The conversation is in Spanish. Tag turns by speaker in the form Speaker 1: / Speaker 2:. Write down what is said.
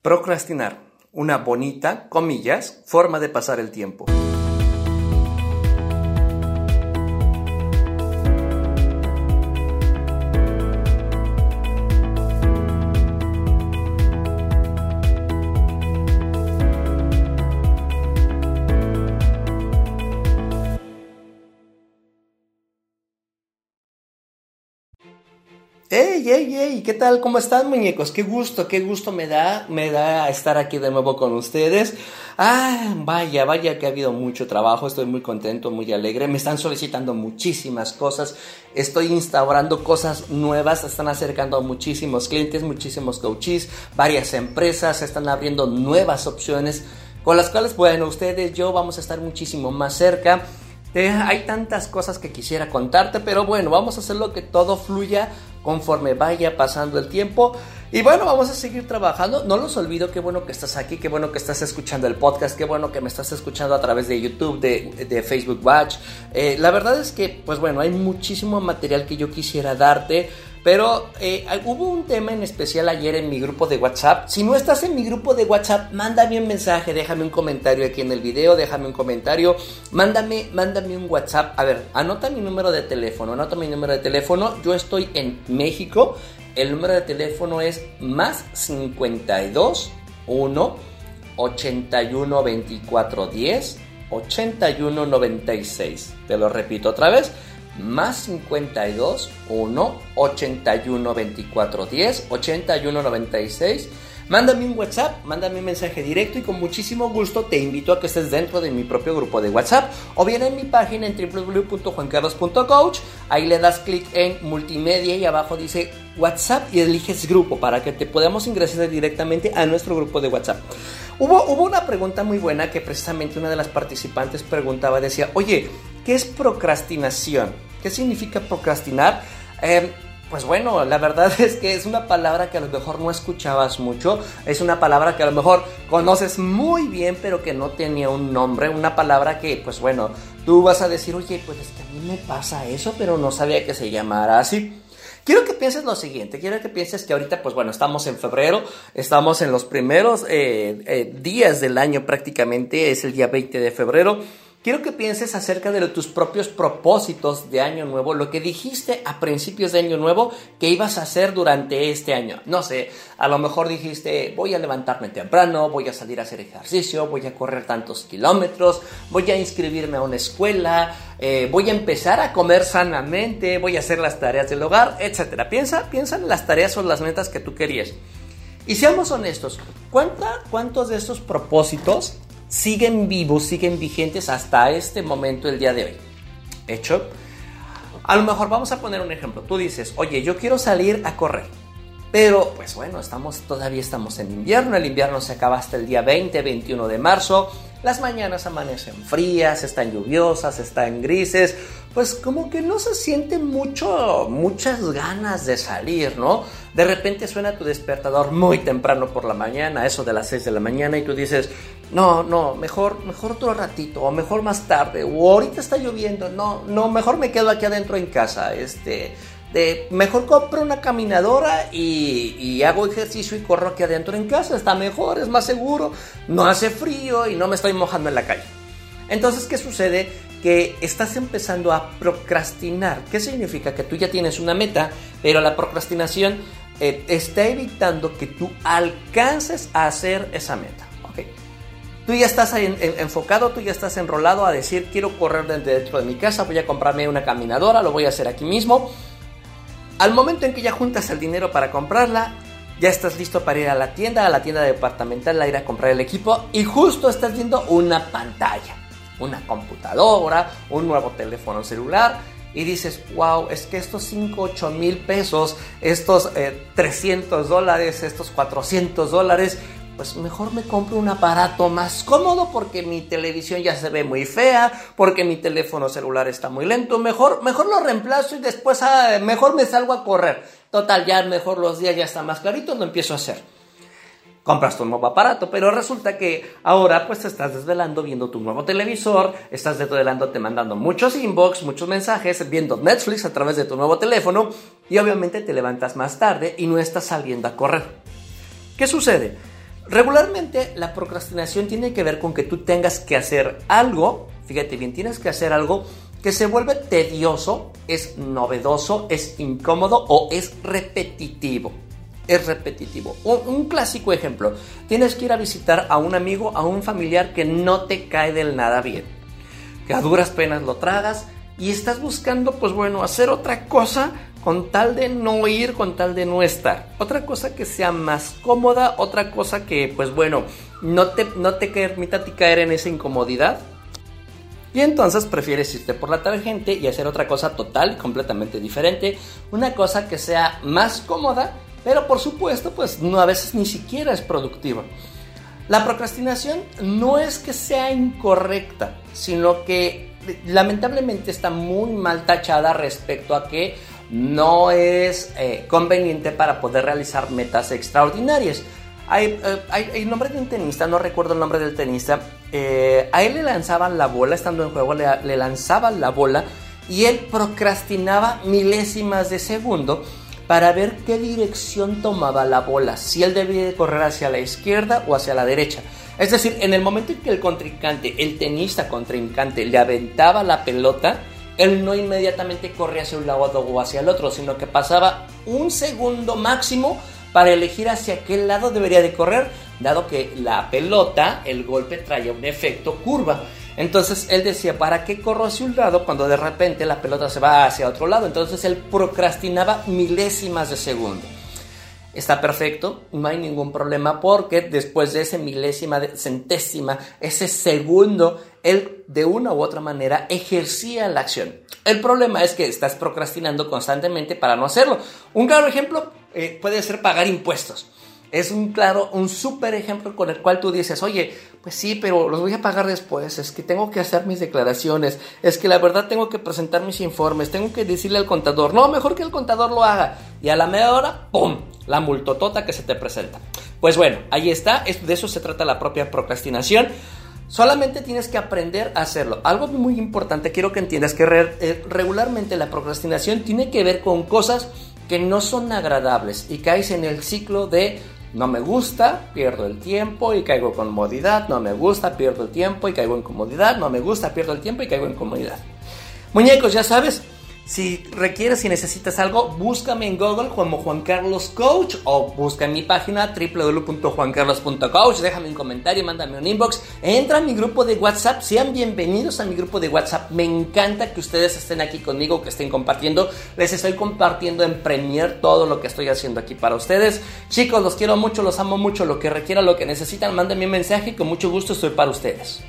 Speaker 1: Procrastinar, una bonita, comillas, forma de pasar el tiempo. ¡Ey, ey, ey! ¿Qué tal? ¿Cómo están, muñecos? Qué gusto, qué gusto me da, me da estar aquí de nuevo con ustedes. Ah, vaya, vaya que ha habido mucho trabajo, estoy muy contento, muy alegre. Me están solicitando muchísimas cosas, estoy instaurando cosas nuevas, están acercando muchísimos clientes, muchísimos coaches, varias empresas, están abriendo nuevas opciones con las cuales, bueno, ustedes, yo vamos a estar muchísimo más cerca. Eh, hay tantas cosas que quisiera contarte, pero bueno, vamos a hacerlo que todo fluya conforme vaya pasando el tiempo. Y bueno, vamos a seguir trabajando. No los olvido, qué bueno que estás aquí, qué bueno que estás escuchando el podcast, qué bueno que me estás escuchando a través de YouTube, de, Facebook Watch. Eh, la verdad es que, pues bueno, hay muchísimo material que yo quisiera darte. Pero eh, hubo un tema en especial ayer en mi grupo de WhatsApp. Si no estás en mi grupo de WhatsApp, mándame un mensaje, déjame un comentario aquí en el video, déjame un comentario, mándame, mándame un WhatsApp. A ver, anota mi número de teléfono, anota mi número de teléfono. Yo estoy en México. El número de teléfono es más 52 1 81 24 10 81 96. Te lo repito otra vez más 52 1 81 24 10 81 96. Mándame un WhatsApp, mándame un mensaje directo y con muchísimo gusto te invito a que estés dentro de mi propio grupo de WhatsApp o bien en mi página en www.juancarlos.coach. Ahí le das clic en multimedia y abajo dice WhatsApp y eliges grupo para que te podamos ingresar directamente a nuestro grupo de WhatsApp. Hubo, hubo una pregunta muy buena que precisamente una de las participantes preguntaba, decía, oye, ¿qué es procrastinación? ¿Qué significa procrastinar? Em, pues bueno, la verdad es que es una palabra que a lo mejor no escuchabas mucho, es una palabra que a lo mejor conoces muy bien pero que no tenía un nombre, una palabra que pues bueno, tú vas a decir, oye, pues es que a mí me pasa eso, pero no sabía que se llamara así. Quiero que pienses lo siguiente, quiero que pienses que ahorita, pues bueno, estamos en febrero, estamos en los primeros eh, eh, días del año prácticamente, es el día 20 de febrero quiero que pienses acerca de tus propios propósitos de año nuevo, lo que dijiste a principios de año nuevo que ibas a hacer durante este año. No sé, a lo mejor dijiste, voy a levantarme temprano, voy a salir a hacer ejercicio, voy a correr tantos kilómetros, voy a inscribirme a una escuela, eh, voy a empezar a comer sanamente, voy a hacer las tareas del hogar, etc. Piensa, piensa en las tareas o las metas que tú querías. Y seamos honestos, ¿cuántos de estos propósitos siguen vivos, siguen vigentes hasta este momento, el día de hoy. ¿Hecho? A lo mejor vamos a poner un ejemplo. Tú dices, oye, yo quiero salir a correr. Pero, pues bueno, estamos, todavía estamos en invierno. El invierno se acaba hasta el día 20, 21 de marzo. Las mañanas amanecen frías, están lluviosas, están grises. Pues como que no se siente mucho, muchas ganas de salir, ¿no? De repente suena tu despertador muy temprano por la mañana, eso de las 6 de la mañana, y tú dices, no, no, mejor, mejor otro ratito, o mejor más tarde, o ahorita está lloviendo, no, no, mejor me quedo aquí adentro en casa, este, de mejor compro una caminadora y, y, hago ejercicio y corro aquí adentro en casa, está mejor, es más seguro, no hace frío y no me estoy mojando en la calle. Entonces, ¿qué sucede? Que estás empezando a procrastinar. ¿Qué significa? Que tú ya tienes una meta, pero la procrastinación eh, está evitando que tú alcances a hacer esa meta. Tú ya estás enfocado, tú ya estás enrolado a decir, quiero correr dentro de mi casa, voy a comprarme una caminadora, lo voy a hacer aquí mismo. Al momento en que ya juntas el dinero para comprarla, ya estás listo para ir a la tienda, a la tienda departamental, a ir a comprar el equipo y justo estás viendo una pantalla, una computadora, un nuevo teléfono celular y dices, wow, es que estos 5, 8 mil pesos, estos 300 eh, dólares, estos 400 dólares, pues mejor me compro un aparato más cómodo porque mi televisión ya se ve muy fea, porque mi teléfono celular está muy lento, mejor, mejor lo reemplazo y después ah, mejor me salgo a correr. Total, ya mejor los días ya están más claritos, lo empiezo a hacer. Compras tu nuevo aparato, pero resulta que ahora pues te estás desvelando viendo tu nuevo televisor, estás desvelando te mandando muchos inbox, muchos mensajes, viendo Netflix a través de tu nuevo teléfono y obviamente te levantas más tarde y no estás saliendo a correr. ¿Qué sucede? Regularmente la procrastinación tiene que ver con que tú tengas que hacer algo, fíjate bien, tienes que hacer algo que se vuelve tedioso, es novedoso, es incómodo o es repetitivo. Es repetitivo. Un, clásico ejemplo, tienes que ir a visitar a un amigo, a un familiar que no te cae del nada bien, que a duras penas lo tragas y estás buscando, pues bueno, hacer otra cosa con tal de no ir, con tal de no estar. Otra cosa que sea más cómoda, otra cosa que, pues bueno, no te, no te ti caer en esa incomodidad. Y entonces prefieres irte por la tangente y hacer otra cosa total completamente diferente. Una cosa que sea más cómoda, pero por supuesto, pues no, a veces ni siquiera es productiva. La procrastinación no es que sea incorrecta, sino que lamentablemente está muy mal tachada respecto a que no es eh, conveniente para poder realizar metas extraordinarias. Hay, eh, el nombre de un tenista, no recuerdo el nombre del tenista, eh, a él le lanzaban la bola, estando en juego, le lanzaban la bola y él procrastinaba milésimas de segundo para ver qué dirección tomaba la bola, si él debía correr hacia la izquierda o hacia la derecha. Es decir, en el momento en que el contrincante, el tenista contrincante, le aventaba la pelota, él no inmediatamente corría hacia un lado o hacia el otro, sino que pasaba un segundo máximo para elegir hacia qué lado debería de correr, dado que la pelota, el golpe traía un efecto curva. Entonces él decía, ¿para qué corro hacia un lado cuando de repente la pelota se va hacia otro lado? Entonces él procrastinaba milésimas de segundo. Está perfecto, no hay ningún problema porque después de ese milésima, de centésima, ese segundo, él de una u otra manera ejercía la acción. El problema es que estás procrastinando constantemente para no hacerlo. Un claro ejemplo eh, puede ser pagar impuestos. Es un claro, un súper ejemplo con el cual tú dices, oye, pues sí, pero los voy a pagar después, es que tengo que hacer mis declaraciones, es que la verdad tengo que presentar mis informes, tengo que decirle al contador, no, mejor que el contador lo haga. Y a la media hora, ¡pum! La multotota que se te presenta. Pues bueno, ahí está, de eso se trata la propia procrastinación. Solamente tienes que aprender a hacerlo. Algo muy importante, quiero que entiendas que eh, regularmente la procrastinación tiene que ver con cosas que no son agradables y caes en el ciclo de no me gusta, pierdo el tiempo y caigo en comodidad, no me gusta, pierdo el tiempo y caigo en comodidad, no me gusta, pierdo el tiempo y caigo en comodidad. Muñecos, ya sabes, si requieres, si necesitas algo, búscame en Google como Juan Carlos Coach o busca en mi página www.juancarlos.coach, déjame un comentario, mándame un inbox, entra a mi grupo de WhatsApp, sean bienvenidos a mi grupo de WhatsApp, me encanta que ustedes estén aquí conmigo, que estén compartiendo, les estoy compartiendo en Premier todo lo que estoy haciendo aquí para ustedes. Chicos, los quiero mucho, los amo mucho, lo que requiera, lo que necesitan, mándenme un mensaje y con mucho gusto estoy para ustedes.